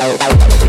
out, out, out, out.